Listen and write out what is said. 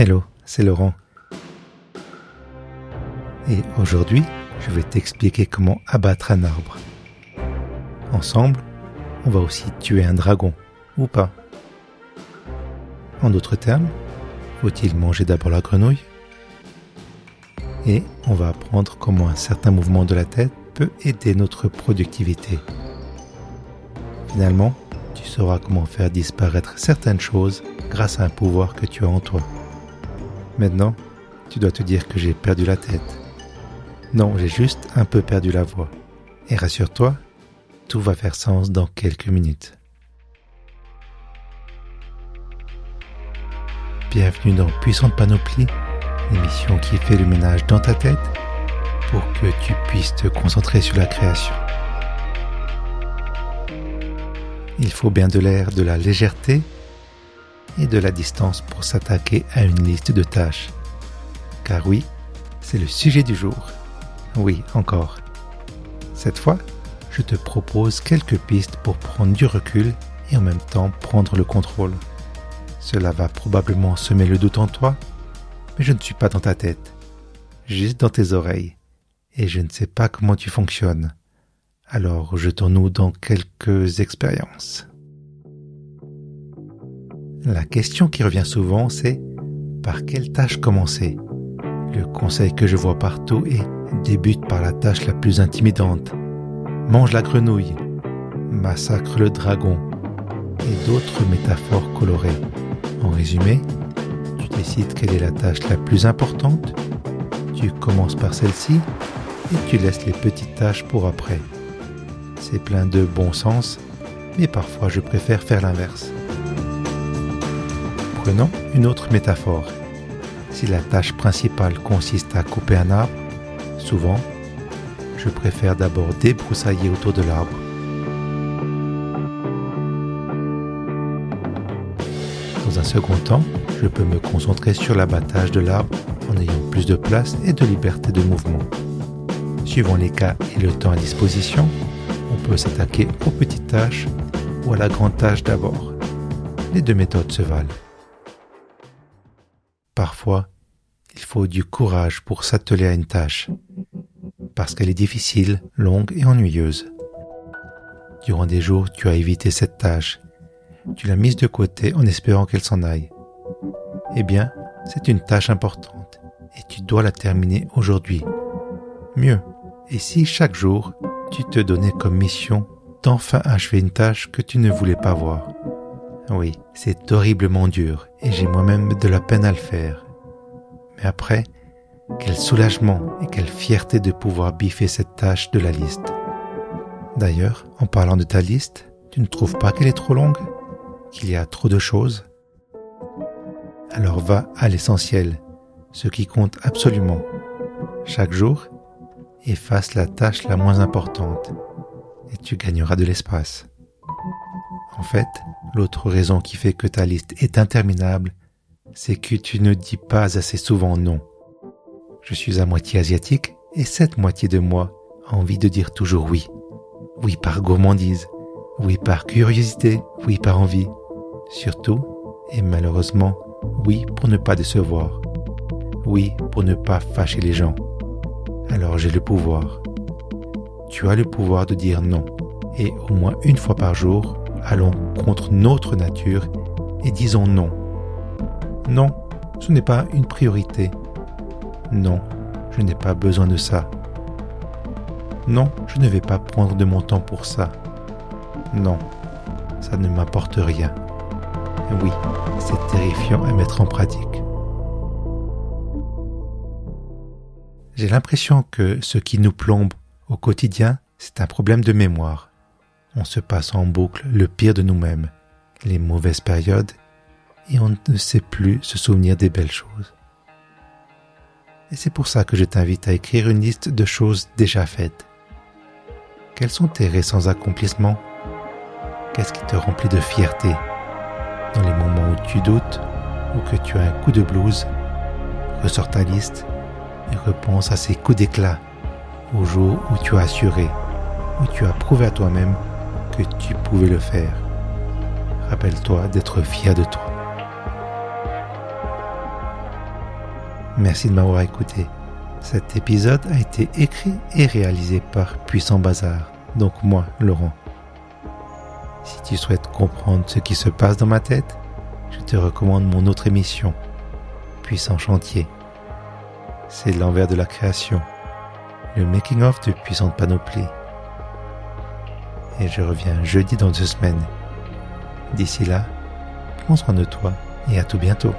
Hello, c'est Laurent. Et aujourd'hui, je vais t'expliquer comment abattre un arbre. Ensemble, on va aussi tuer un dragon, ou pas. En d'autres termes, faut-il manger d'abord la grenouille? Et on va apprendre comment un certain mouvement de la tête peut aider notre productivité. Finalement, tu sauras comment faire disparaître certaines choses grâce à un pouvoir que tu as en toi. Maintenant, tu dois te dire que j'ai perdu la tête. Non, j'ai juste un peu perdu la voix. Et rassure-toi, tout va faire sens dans quelques minutes. Bienvenue dans Puissante Panoplie, l'émission qui fait le ménage dans ta tête pour que tu puisses te concentrer sur la création. Il faut bien de l'air, de la légèreté et de la distance pour s'attaquer à une liste de tâches. Car oui, c'est le sujet du jour. Oui, encore. Cette fois, je te propose quelques pistes pour prendre du recul et en même temps prendre le contrôle. Cela va probablement semer le doute en toi, mais je ne suis pas dans ta tête, juste dans tes oreilles, et je ne sais pas comment tu fonctionnes. Alors jetons-nous dans quelques expériences. La question qui revient souvent, c'est par quelle tâche commencer? Le conseil que je vois partout est débute par la tâche la plus intimidante. Mange la grenouille, massacre le dragon et d'autres métaphores colorées. En résumé, tu décides quelle est la tâche la plus importante, tu commences par celle-ci et tu laisses les petites tâches pour après. C'est plein de bon sens, mais parfois je préfère faire l'inverse. Prenons une autre métaphore. Si la tâche principale consiste à couper un arbre, souvent, je préfère d'abord débroussailler autour de l'arbre. Dans un second temps, je peux me concentrer sur l'abattage de l'arbre en ayant plus de place et de liberté de mouvement. Suivant les cas et le temps à disposition, on peut s'attaquer aux petites tâches ou à la grande tâche d'abord. Les deux méthodes se valent. Parfois, il faut du courage pour s'atteler à une tâche, parce qu'elle est difficile, longue et ennuyeuse. Durant des jours, tu as évité cette tâche. Tu l'as mise de côté en espérant qu'elle s'en aille. Eh bien, c'est une tâche importante et tu dois la terminer aujourd'hui. Mieux, et si chaque jour, tu te donnais comme mission d'enfin achever une tâche que tu ne voulais pas voir? Oui, c'est horriblement dur et j'ai moi-même de la peine à le faire. Mais après, quel soulagement et quelle fierté de pouvoir biffer cette tâche de la liste. D'ailleurs, en parlant de ta liste, tu ne trouves pas qu'elle est trop longue? Qu'il y a trop de choses? Alors va à l'essentiel, ce qui compte absolument. Chaque jour, efface la tâche la moins importante et tu gagneras de l'espace. En fait, l'autre raison qui fait que ta liste est interminable, c'est que tu ne dis pas assez souvent non. Je suis à moitié asiatique et cette moitié de moi a envie de dire toujours oui. Oui par gourmandise, oui par curiosité, oui par envie. Surtout, et malheureusement, oui pour ne pas décevoir. Oui pour ne pas fâcher les gens. Alors j'ai le pouvoir. Tu as le pouvoir de dire non. Et au moins une fois par jour, allons contre notre nature et disons non. Non, ce n'est pas une priorité. Non, je n'ai pas besoin de ça. Non, je ne vais pas prendre de mon temps pour ça. Non, ça ne m'apporte rien. Oui, c'est terrifiant à mettre en pratique. J'ai l'impression que ce qui nous plombe au quotidien, c'est un problème de mémoire. On se passe en boucle le pire de nous-mêmes, les mauvaises périodes, et on ne sait plus se souvenir des belles choses. Et c'est pour ça que je t'invite à écrire une liste de choses déjà faites. Quels sont tes récents accomplissements? Qu'est-ce qui te remplit de fierté Dans les moments où tu doutes ou que tu as un coup de blues, ressors ta liste et repense à ces coups d'éclat, au jour où tu as assuré, où tu as prouvé à toi-même tu pouvais le faire. Rappelle-toi d'être fier de toi. Merci de m'avoir écouté. Cet épisode a été écrit et réalisé par Puissant Bazar, donc moi, Laurent. Si tu souhaites comprendre ce qui se passe dans ma tête, je te recommande mon autre émission, Puissant Chantier. C'est l'envers de la création, le making-of de Puissante Panoplie. Et je reviens jeudi dans deux semaines. D'ici là, prends soin de toi et à tout bientôt.